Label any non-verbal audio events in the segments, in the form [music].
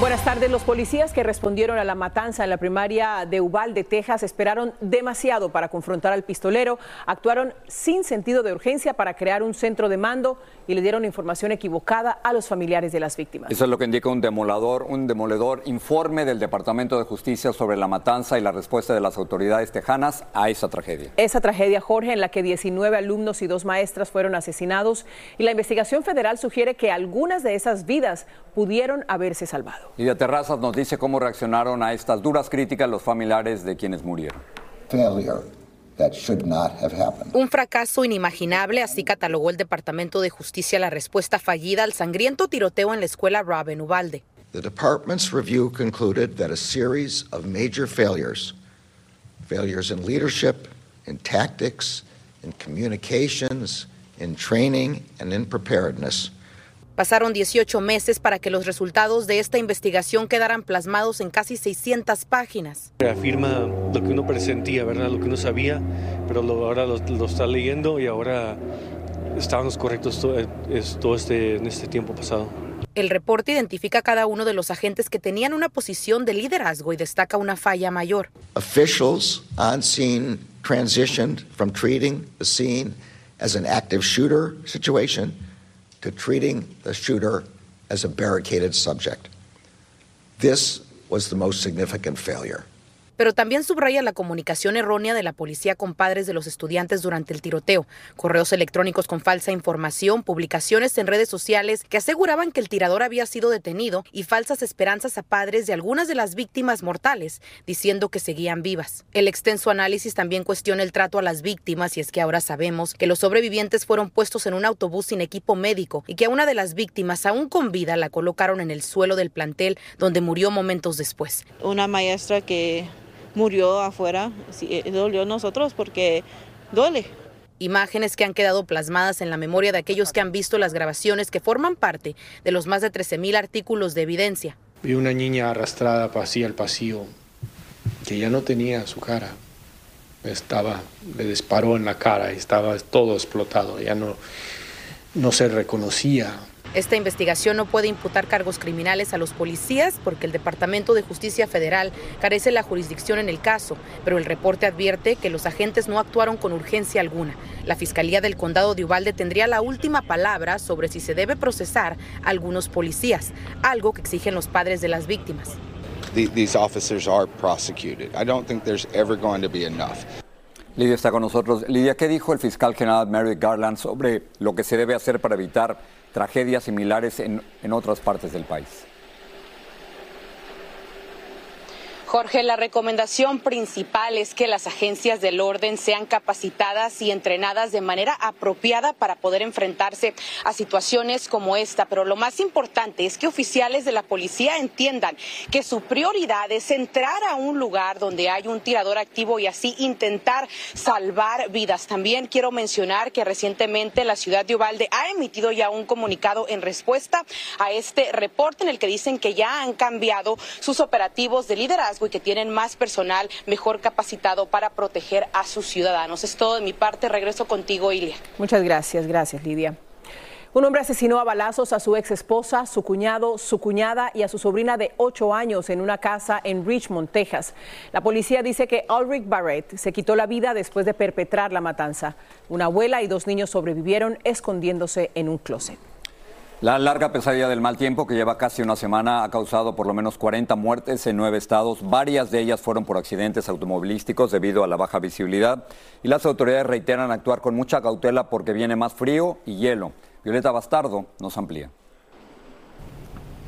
Buenas tardes. Los policías que respondieron a la matanza en la primaria de Uvalde, Texas, esperaron demasiado para confrontar al pistolero, actuaron sin sentido de urgencia para crear un centro de mando y le dieron información equivocada a los familiares de las víctimas. Eso es lo que indica un demolador, un demoledor informe del Departamento de Justicia sobre la matanza y la respuesta de las autoridades tejanas a esa tragedia. Esa tragedia, Jorge, en la que 19 alumnos y dos maestras fueron asesinados y la investigación federal sugiere que algunas de esas vidas pudieron haberse salvado. Y de Terrazas nos dice cómo reaccionaron a estas duras críticas los familiares de quienes murieron. Un fracaso inimaginable, así catalogó el Departamento de Justicia la respuesta fallida al sangriento tiroteo en la escuela Rob en Uvalde. The department's review concluded that a series of major failures, failures in leadership, in tactics, in communications, in training, and in preparedness, Pasaron 18 meses para que los resultados de esta investigación quedaran plasmados en casi 600 páginas. Afirma lo que uno presentía, ¿verdad? Lo que uno sabía, pero lo, ahora lo, lo, está leyendo y ahora estábamos correctos todo, todo este, en este tiempo pasado. El reporte identifica a cada uno de los agentes que tenían una posición de liderazgo y destaca una falla mayor. Officials on scene transitioned from treating the scene as an active shooter situation to treating the shooter as a barricaded subject. This was the most significant failure. Pero también subraya la comunicación errónea de la policía con padres de los estudiantes durante el tiroteo, correos electrónicos con falsa información, publicaciones en redes sociales que aseguraban que el tirador había sido detenido y falsas esperanzas a padres de algunas de las víctimas mortales, diciendo que seguían vivas. El extenso análisis también cuestiona el trato a las víctimas y es que ahora sabemos que los sobrevivientes fueron puestos en un autobús sin equipo médico y que a una de las víctimas, aún con vida, la colocaron en el suelo del plantel donde murió momentos después. Una maestra que murió afuera, sí, dolió a nosotros porque duele. Imágenes que han quedado plasmadas en la memoria de aquellos que han visto las grabaciones que forman parte de los más de 13.000 artículos de evidencia. Vi una niña arrastrada hacia el pasillo que ya no tenía su cara. Estaba, le disparó en la cara y estaba todo explotado. Ya no, no se reconocía. Esta investigación no puede imputar cargos criminales a los policías porque el Departamento de Justicia Federal carece la jurisdicción en el caso, pero el reporte advierte que los agentes no actuaron con urgencia alguna. La Fiscalía del Condado de Uvalde tendría la última palabra sobre si se debe procesar a algunos policías, algo que exigen los padres de las víctimas. These officers are prosecuted. I don't think there's ever going to be enough. Lidia está con nosotros. Lidia, ¿qué dijo el fiscal general Merrick Garland sobre lo que se debe hacer para evitar tragedias similares en, en otras partes del país? Jorge, la recomendación principal es que las agencias del orden sean capacitadas y entrenadas de manera apropiada para poder enfrentarse a situaciones como esta. Pero lo más importante es que oficiales de la policía entiendan que su prioridad es entrar a un lugar donde hay un tirador activo y así intentar salvar vidas. También quiero mencionar que recientemente la ciudad de Uvalde ha emitido ya un comunicado en respuesta a este reporte en el que dicen que ya han cambiado sus operativos de liderazgo y que tienen más personal mejor capacitado para proteger a sus ciudadanos. Es todo de mi parte. Regreso contigo, Ilia. Muchas gracias, gracias, Lidia. Un hombre asesinó a balazos a su ex esposa, su cuñado, su cuñada y a su sobrina de ocho años en una casa en Richmond, Texas. La policía dice que Ulrich Barrett se quitó la vida después de perpetrar la matanza. Una abuela y dos niños sobrevivieron escondiéndose en un closet. La larga pesadilla del mal tiempo que lleva casi una semana ha causado por lo menos 40 muertes en nueve estados. Varias de ellas fueron por accidentes automovilísticos debido a la baja visibilidad. Y las autoridades reiteran actuar con mucha cautela porque viene más frío y hielo. Violeta Bastardo nos amplía.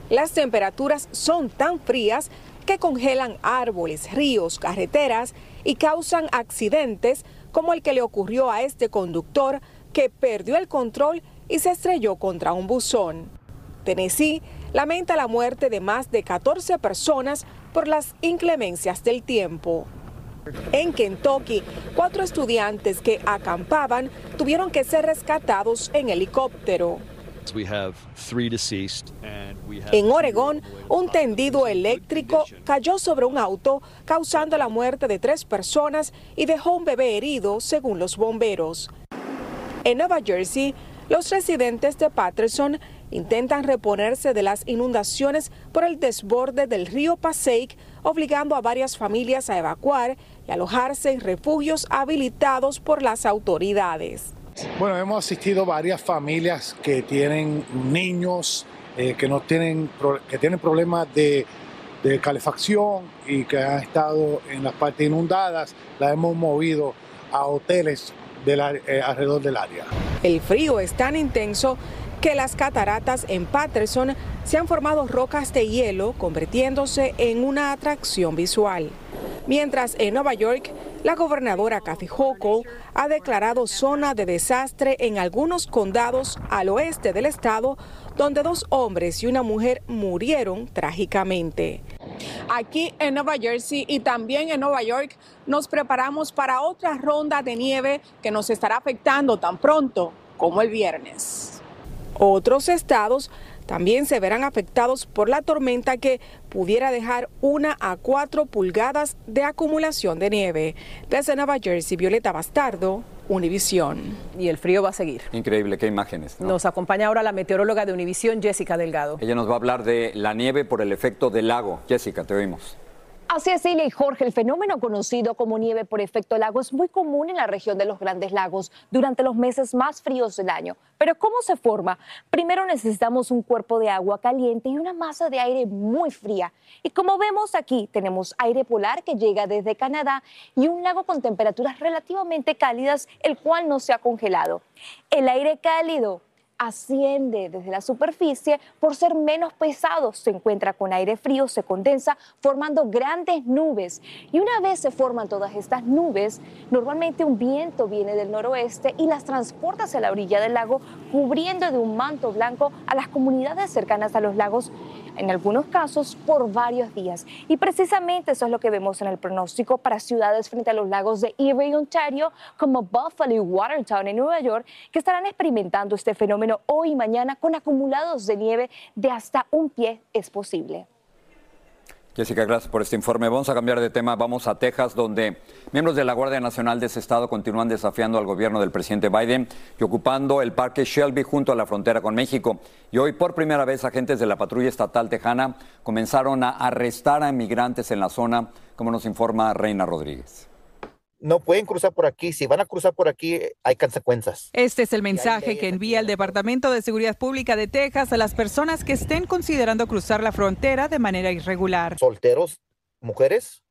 Las temperaturas son tan frías que congelan árboles, ríos, carreteras y causan accidentes como el que le ocurrió a este conductor que perdió el control y se estrelló contra un buzón. Tennessee lamenta la muerte de más de 14 personas por las inclemencias del tiempo. En Kentucky, cuatro estudiantes que acampaban tuvieron que ser rescatados en helicóptero. En Oregón, un tendido eléctrico cayó sobre un auto, causando la muerte de tres personas y dejó un bebé herido, según los bomberos. En Nueva Jersey, los residentes de Patterson intentan reponerse de las inundaciones por el desborde del río Passaic, obligando a varias familias a evacuar y alojarse en refugios habilitados por las autoridades. Bueno, hemos asistido a varias familias que tienen niños eh, que no tienen que tienen problemas de, calefacción y que han estado en las partes inundadas. Las hemos movido a hoteles eh, alrededor del área. El frío es tan intenso que las cataratas en Patterson se han formado rocas de hielo, convirtiéndose en una atracción visual. Mientras en Nueva York, la gobernadora Kathy Hochul ha declarado zona de desastre en algunos condados al oeste del estado, donde dos hombres y una mujer murieron trágicamente. Aquí en Nueva Jersey y también en Nueva York nos preparamos para otra ronda de nieve que nos estará afectando tan pronto como el viernes. Otros estados también se verán afectados por la tormenta que pudiera dejar una a cuatro pulgadas de acumulación de nieve. Desde Nueva Jersey, Violeta Bastardo, Univisión. Y el frío va a seguir. Increíble, qué imágenes. Nos acompaña ahora la meteoróloga de Univisión, Jessica Delgado. Ella nos va a hablar de la nieve por el efecto del lago. Jessica, te oímos. Así es, Celia y Jorge, el fenómeno conocido como nieve por efecto lago es muy común en la región de los grandes lagos durante los meses más fríos del año. Pero ¿cómo se forma? Primero necesitamos un cuerpo de agua caliente y una masa de aire muy fría. Y como vemos aquí, tenemos aire polar que llega desde Canadá y un lago con temperaturas relativamente cálidas, el cual no se ha congelado. El aire cálido asciende desde la superficie por ser menos pesado. Se encuentra con aire frío, se condensa, formando grandes nubes. Y una vez se forman todas estas nubes, normalmente un viento viene del noroeste y las transporta hacia la orilla del lago, cubriendo de un manto blanco a las comunidades cercanas a los lagos en algunos casos por varios días. Y precisamente eso es lo que vemos en el pronóstico para ciudades frente a los lagos de Erie Ontario, como Buffalo y Watertown en Nueva York, que estarán experimentando este fenómeno hoy y mañana con acumulados de nieve de hasta un pie es posible. Jessica, gracias por este informe. Vamos a cambiar de tema. Vamos a Texas, donde miembros de la Guardia Nacional de ese estado continúan desafiando al gobierno del presidente Biden y ocupando el parque Shelby junto a la frontera con México. Y hoy, por primera vez, agentes de la patrulla estatal tejana comenzaron a arrestar a inmigrantes en la zona, como nos informa Reina Rodríguez no pueden cruzar por aquí. Si van a cruzar por aquí, hay consecuencias. Este es el mensaje que envía el Departamento de Seguridad Pública de Texas a las personas que estén considerando cruzar la frontera de manera irregular. Solteros, mujeres,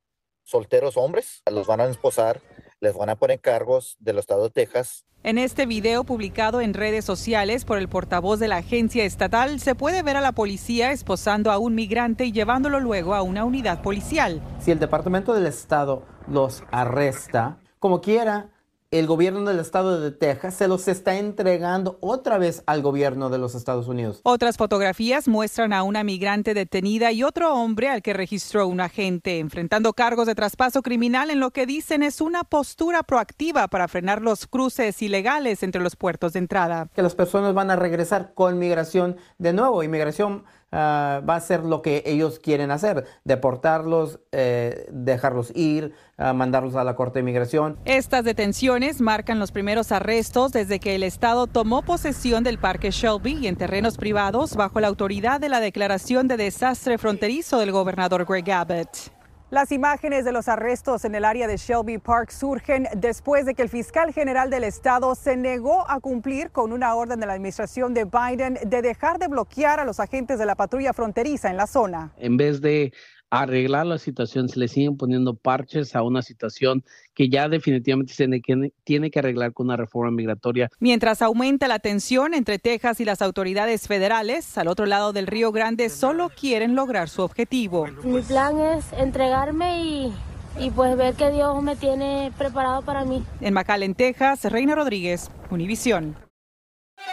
solteros hombres, los van a esposar, les van a poner cargos del estado de Texas. En este video publicado en redes sociales por el portavoz de la agencia estatal, se puede ver a la policía esposando a un migrante y llevándolo luego a una unidad policial. Si el Departamento del Estado los arresta, como quiera, el gobierno del estado de Texas se los está entregando otra vez al gobierno de los Estados Unidos. Otras fotografías muestran a una migrante detenida y otro hombre al que registró un agente enfrentando cargos de traspaso criminal en lo que dicen es una postura proactiva para frenar los cruces ilegales entre los puertos de entrada. Que las personas van a regresar con migración de nuevo, inmigración Ah, va a ser lo que ellos quieren hacer, deportarlos, eh, dejarlos ir, ah, mandarlos a la Corte de Inmigración. Estas detenciones marcan los primeros arrestos desde que el Estado tomó posesión del Parque Shelby y en terrenos privados bajo la autoridad de la Declaración de Desastre Fronterizo del gobernador Greg Abbott. Las imágenes de los arrestos en el área de Shelby Park surgen después de que el fiscal general del estado se negó a cumplir con una orden de la administración de Biden de dejar de bloquear a los agentes de la patrulla fronteriza en la zona. En vez de arreglar la situación, se le siguen poniendo parches a una situación que ya definitivamente tiene que, tiene que arreglar con una reforma migratoria. Mientras aumenta la tensión entre Texas y las autoridades federales, al otro lado del Río Grande solo quieren lograr su objetivo. Mi plan es entregarme y y pues ver que Dios me tiene preparado para mí. En McAllen, Texas, Reina Rodríguez, Univisión.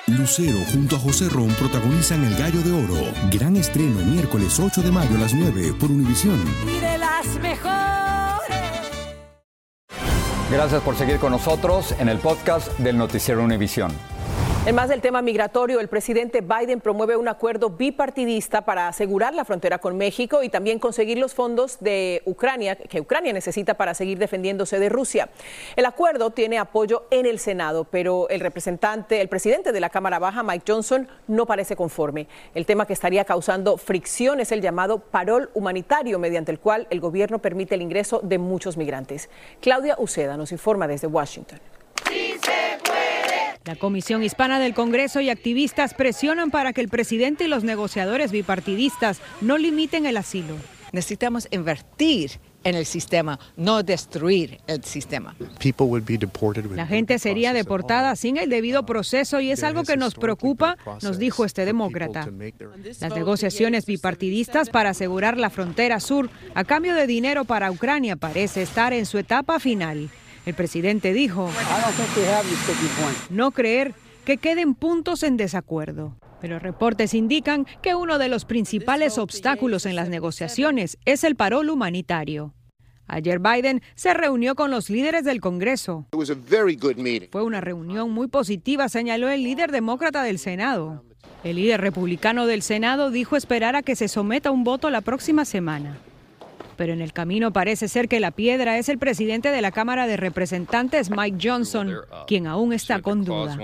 Lucero junto a José Ron protagonizan El Gallo de Oro. Gran estreno miércoles 8 de mayo a las 9 por Univisión. Y de las mejores. Gracias por seguir con nosotros en el podcast del Noticiero Univisión. En más del tema migratorio, el presidente Biden promueve un acuerdo bipartidista para asegurar la frontera con México y también conseguir los fondos de Ucrania que Ucrania necesita para seguir defendiéndose de Rusia. El acuerdo tiene apoyo en el Senado, pero el representante, el presidente de la Cámara Baja, Mike Johnson, no parece conforme. El tema que estaría causando fricción es el llamado parol humanitario, mediante el cual el gobierno permite el ingreso de muchos migrantes. Claudia Uceda nos informa desde Washington. La Comisión Hispana del Congreso y activistas presionan para que el presidente y los negociadores bipartidistas no limiten el asilo. Necesitamos invertir en el sistema, no destruir el sistema. La gente sería deportada sin el debido proceso y es algo que nos preocupa, nos dijo este demócrata. Las negociaciones bipartidistas para asegurar la frontera sur a cambio de dinero para Ucrania parece estar en su etapa final. El presidente dijo no creer que queden puntos en desacuerdo. Pero reportes indican que uno de los principales obstáculos en las negociaciones es el parol humanitario. Ayer Biden se reunió con los líderes del Congreso. Fue una reunión muy positiva, señaló el líder demócrata del Senado. El líder republicano del Senado dijo esperar a que se someta un voto la próxima semana pero en el camino parece ser que la piedra es el presidente de la Cámara de Representantes, Mike Johnson, quien aún está con duda.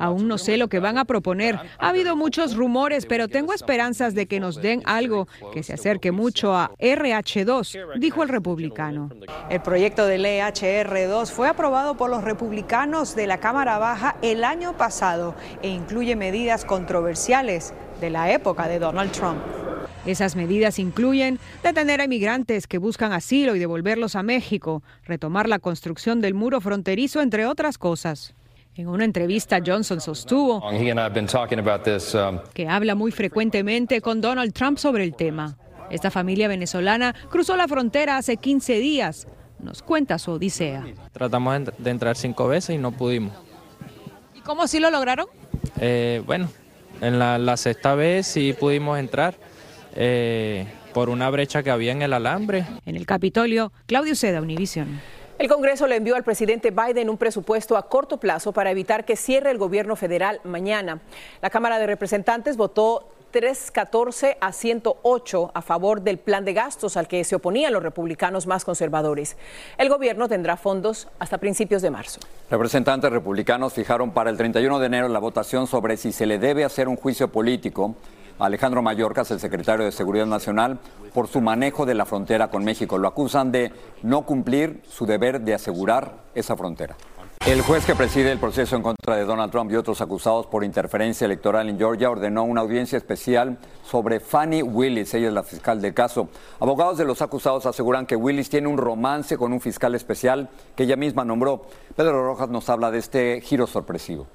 Aún no sé lo que van a proponer. Ha habido muchos rumores, pero tengo esperanzas de que nos den algo que se acerque mucho a RH2, dijo el republicano. El proyecto de ley HR2 fue aprobado por los republicanos de la Cámara Baja el año pasado e incluye medidas controversiales de la época de Donald Trump. Esas medidas incluyen detener a inmigrantes que buscan asilo y devolverlos a México, retomar la construcción del muro fronterizo, entre otras cosas. En una entrevista, Johnson sostuvo um, que habla muy frecuentemente con Donald Trump sobre el tema. Esta familia venezolana cruzó la frontera hace 15 días. Nos cuenta su odisea. Tratamos de entrar cinco veces y no pudimos. ¿Y cómo sí lo lograron? Eh, bueno, en la, la sexta vez sí pudimos entrar eh, por una brecha que había en el alambre. En el Capitolio, Claudio Seda, Univision. El Congreso le envió al presidente Biden un presupuesto a corto plazo para evitar que cierre el gobierno federal mañana. La Cámara de Representantes votó 314 a 108 a favor del plan de gastos al que se oponían los republicanos más conservadores. El gobierno tendrá fondos hasta principios de marzo. Representantes republicanos fijaron para el 31 de enero la votación sobre si se le debe hacer un juicio político Alejandro Mayorkas, el secretario de Seguridad Nacional, por su manejo de la frontera con México. Lo acusan de no cumplir su deber de asegurar esa frontera. El juez que preside el proceso en contra de Donald Trump y otros acusados por interferencia electoral en Georgia ordenó una audiencia especial sobre Fanny Willis, ella es la fiscal del caso. Abogados de los acusados aseguran que Willis tiene un romance con un fiscal especial que ella misma nombró. Pedro Rojas nos habla de este giro sorpresivo.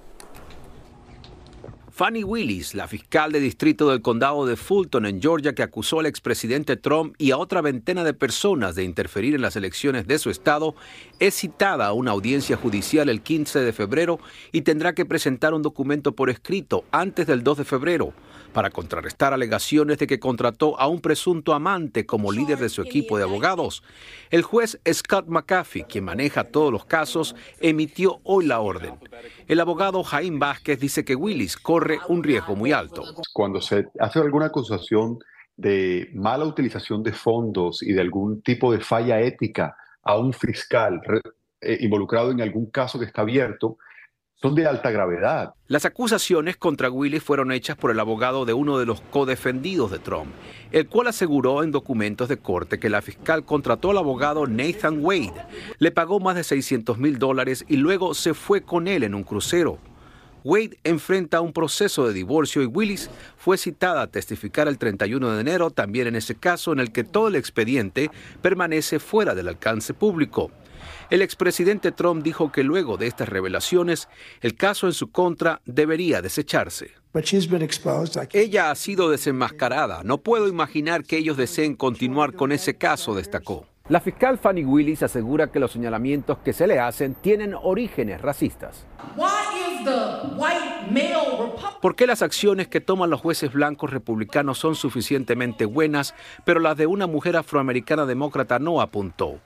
Fanny Willis, la fiscal de distrito del condado de Fulton en Georgia que acusó al expresidente Trump y a otra veintena de personas de interferir en las elecciones de su estado, es citada a una audiencia judicial el 15 de febrero y tendrá que presentar un documento por escrito antes del 2 de febrero para contrarrestar alegaciones de que contrató a un presunto amante como líder de su equipo de abogados. El juez Scott McAfee, quien maneja todos los casos, emitió hoy la orden. El abogado Jaime Vázquez dice que Willis corre un riesgo muy alto. Cuando se hace alguna acusación de mala utilización de fondos y de algún tipo de falla ética a un fiscal eh, involucrado en algún caso que está abierto, son de alta gravedad. Las acusaciones contra Willis fueron hechas por el abogado de uno de los codefendidos de Trump, el cual aseguró en documentos de corte que la fiscal contrató al abogado Nathan Wade, le pagó más de 600 mil dólares y luego se fue con él en un crucero. Wade enfrenta un proceso de divorcio y Willis fue citada a testificar el 31 de enero, también en ese caso en el que todo el expediente permanece fuera del alcance público. El expresidente Trump dijo que luego de estas revelaciones, el caso en su contra debería desecharse. Ella ha sido desenmascarada. No puedo imaginar que ellos deseen continuar con ese caso, destacó. La fiscal Fanny Willis asegura que los señalamientos que se le hacen tienen orígenes racistas. ¿Por qué las acciones que toman los jueces blancos republicanos son suficientemente buenas, pero las de una mujer afroamericana demócrata no apuntó?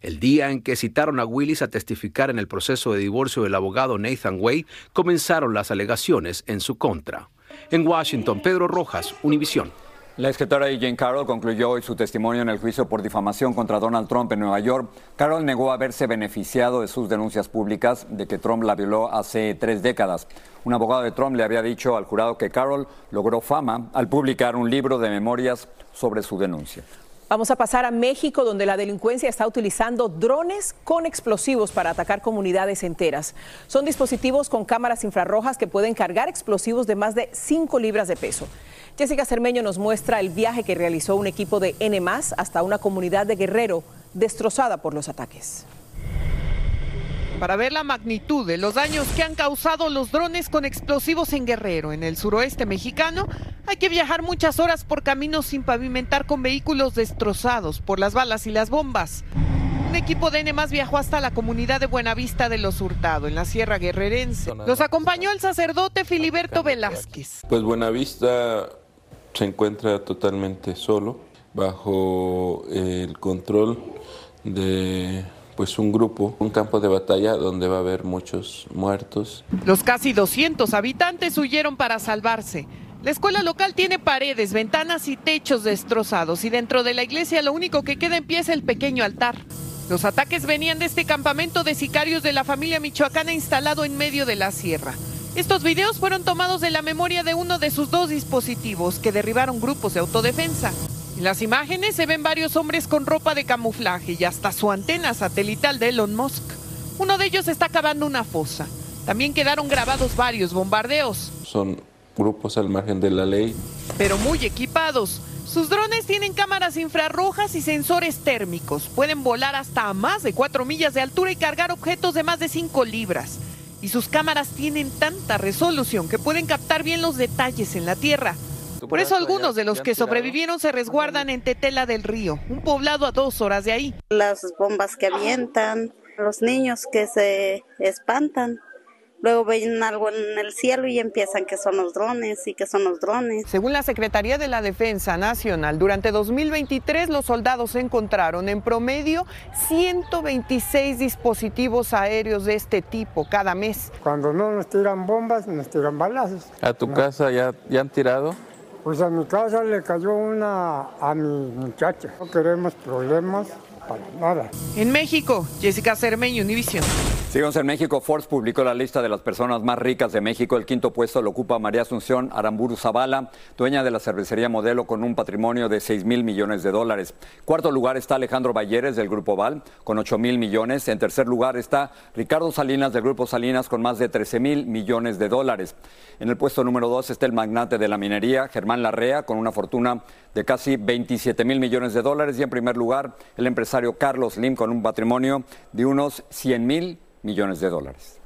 El día en que citaron a Willis a testificar en el proceso de divorcio del abogado Nathan Wade, comenzaron las alegaciones en su contra. En Washington, Pedro Rojas, Univisión. La escritora Jane Carroll concluyó hoy su testimonio en el juicio por difamación contra Donald Trump en Nueva York. Carroll negó haberse beneficiado de sus denuncias públicas de que Trump la violó hace tres décadas. Un abogado de Trump le había dicho al jurado que Carroll logró fama al publicar un libro de memorias sobre su denuncia. Vamos a pasar a México, donde la delincuencia está utilizando drones con explosivos para atacar comunidades enteras. Son dispositivos con cámaras infrarrojas que pueden cargar explosivos de más de 5 libras de peso. Jessica Cermeño nos muestra el viaje que realizó un equipo de N hasta una comunidad de Guerrero destrozada por los ataques. Para ver la magnitud de los daños que han causado los drones con explosivos en Guerrero, en el suroeste mexicano, hay que viajar muchas horas por caminos sin pavimentar con vehículos destrozados por las balas y las bombas. Un equipo de N viajó hasta la comunidad de Buenavista de los Hurtado, en la Sierra Guerrerense. Los acompañó el sacerdote Filiberto Velázquez. Pues Buenavista se encuentra totalmente solo, bajo el control de pues un grupo, un campo de batalla donde va a haber muchos muertos. Los casi 200 habitantes huyeron para salvarse. La escuela local tiene paredes, ventanas y techos destrozados y dentro de la iglesia lo único que queda en pie es el pequeño altar. Los ataques venían de este campamento de sicarios de la familia michoacana instalado en medio de la sierra. Estos videos fueron tomados de la memoria de uno de sus dos dispositivos que derribaron grupos de autodefensa. En las imágenes se ven varios hombres con ropa de camuflaje y hasta su antena satelital de Elon Musk. Uno de ellos está cavando una fosa. También quedaron grabados varios bombardeos. Son grupos al margen de la ley. Pero muy equipados. Sus drones tienen cámaras infrarrojas y sensores térmicos. Pueden volar hasta a más de 4 millas de altura y cargar objetos de más de 5 libras. Y sus cámaras tienen tanta resolución que pueden captar bien los detalles en la Tierra. Por eso algunos de los que sobrevivieron se resguardan en Tetela del Río, un poblado a dos horas de ahí. Las bombas que avientan, los niños que se espantan. Luego ven algo en el cielo y empiezan que son los drones y que son los drones. Según la Secretaría de la Defensa Nacional, durante 2023 los soldados encontraron en promedio 126 dispositivos aéreos de este tipo cada mes. Cuando no nos tiran bombas, nos tiran balazos. ¿A tu casa ya, ya han tirado? Pues a mi casa le cayó una a mi muchacha. No queremos problemas para nada. En México, Jessica Cermeño, Univision. Sigamos en México. Forbes publicó la lista de las personas más ricas de México. El quinto puesto lo ocupa María Asunción Aramburu Zavala, dueña de la cervecería Modelo con un patrimonio de 6 mil millones de dólares. Cuarto lugar está Alejandro Valleres del Grupo Val con 8 mil millones. En tercer lugar está Ricardo Salinas del Grupo Salinas con más de 13 mil millones de dólares. En el puesto número dos está el magnate de la minería, Germán Larrea, con una fortuna de casi 27 mil millones de dólares. Y en primer lugar, el empresario Carlos Lim con un patrimonio de unos 100 mil millones de dólares.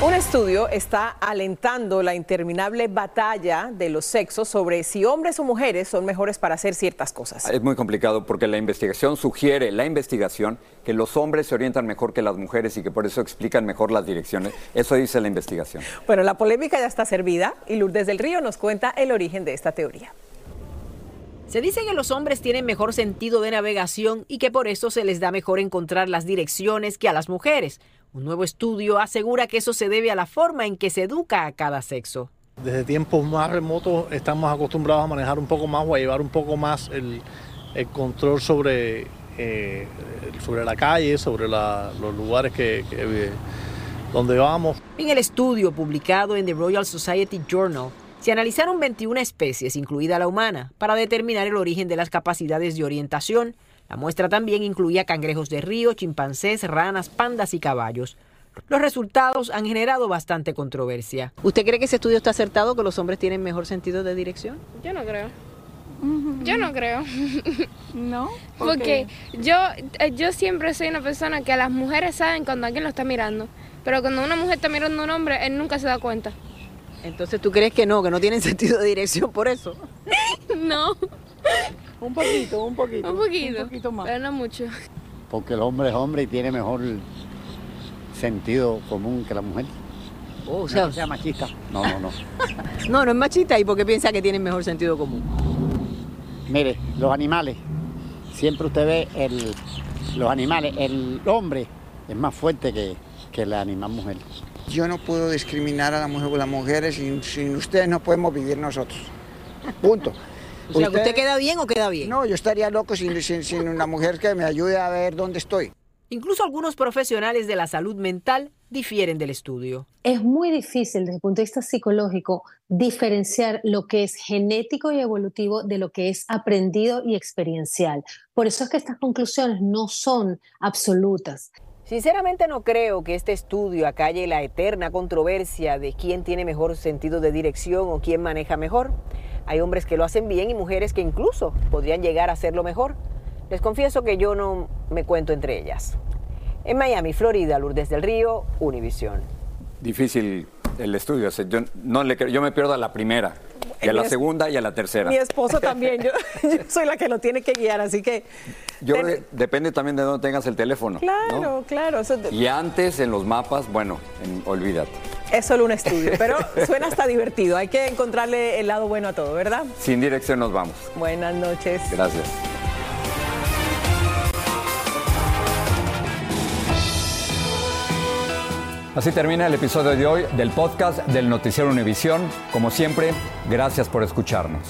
Un estudio está alentando la interminable batalla de los sexos sobre si hombres o mujeres son mejores para hacer ciertas cosas. Es muy complicado porque la investigación sugiere, la investigación, que los hombres se orientan mejor que las mujeres y que por eso explican mejor las direcciones. Eso dice la investigación. Bueno, la polémica ya está servida y Lourdes del Río nos cuenta el origen de esta teoría. Se dice que los hombres tienen mejor sentido de navegación y que por eso se les da mejor encontrar las direcciones que a las mujeres. Un nuevo estudio asegura que eso se debe a la forma en que se educa a cada sexo. Desde tiempos más remotos estamos acostumbrados a manejar un poco más o a llevar un poco más el, control sobre, eh, sobre la calle, sobre los lugares que, que, donde vamos. En el estudio publicado en The Royal Society Journal, se analizaron 21 especies, incluida la humana, para determinar el origen de las capacidades de orientación la muestra también incluía cangrejos de río, chimpancés, ranas, pandas y caballos. Los resultados han generado bastante controversia. ¿Usted cree que ese estudio está acertado, que los hombres tienen mejor sentido de dirección? Yo no creo. Yo no creo. [laughs] ¿No? Porque yo, eh, yo siempre soy una persona que las mujeres saben cuando alguien lo está mirando. Pero cuando una mujer está mirando a un hombre, él nunca se da cuenta. Entonces, ¿tú crees que no, que no tienen [laughs] sentido de dirección por eso? [laughs] no. Un poquito, un poquito. Un poquito. Un poquito más. Pero no mucho. Porque el hombre es hombre y tiene mejor sentido común que la mujer. Oh, o No sea, que sea machista. No, no, no. [laughs] no, no es machista. ¿Y por qué piensa que tienen mejor sentido común? Mire, los animales, siempre usted ve el, los animales, el hombre es más fuerte que, que la animal mujer. Yo no puedo discriminar a la mujer las mujeres, sin, sin ustedes no podemos vivir nosotros. Punto. O sea, ¿que ¿usted queda bien o queda bien? No, yo estaría loco sin, sin, sin una mujer que me ayude a ver dónde estoy. Incluso algunos profesionales de la salud mental difieren del estudio. Es muy difícil desde el punto de vista psicológico diferenciar lo que es genético y evolutivo de lo que es aprendido y experiencial. Por eso es que estas conclusiones no son absolutas. Sinceramente no creo que este estudio acalle la eterna controversia de quién tiene mejor sentido de dirección o quién maneja mejor. Hay hombres que lo hacen bien y mujeres que incluso podrían llegar a hacerlo mejor. Les confieso que yo no me cuento entre ellas. En Miami, Florida, Lourdes del Río, Univisión. Difícil el estudio. yo, yo me pierdo a la primera, y a la segunda y a la tercera. Mi esposo también, yo, [laughs] yo soy la que lo tiene que guiar, así que Yo que depende también de dónde tengas el teléfono. ¿no? claro, claro, eso Y antes en los mapas, bueno, en- olvídate. es solo un estudio, pero [laughs] suena hasta divertido, hay que encontrarle el lado bueno a todo, ¿verdad? Sin dirección nos vamos. Buenas noches. Gracias. Así termina el episodio de hoy del podcast del Noticiero Univisión. Como siempre, gracias por escucharnos.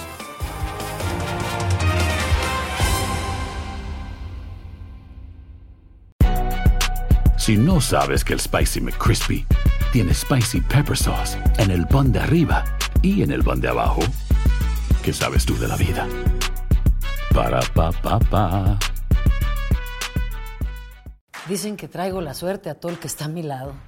Si no sabes que el Spicy McCrispy tiene Spicy Pepper Sauce en el pan de arriba y en el pan de abajo, ¿qué sabes tú de la vida? Para, pa, pa, pa. Dicen que traigo la suerte a todo el que está a mi lado.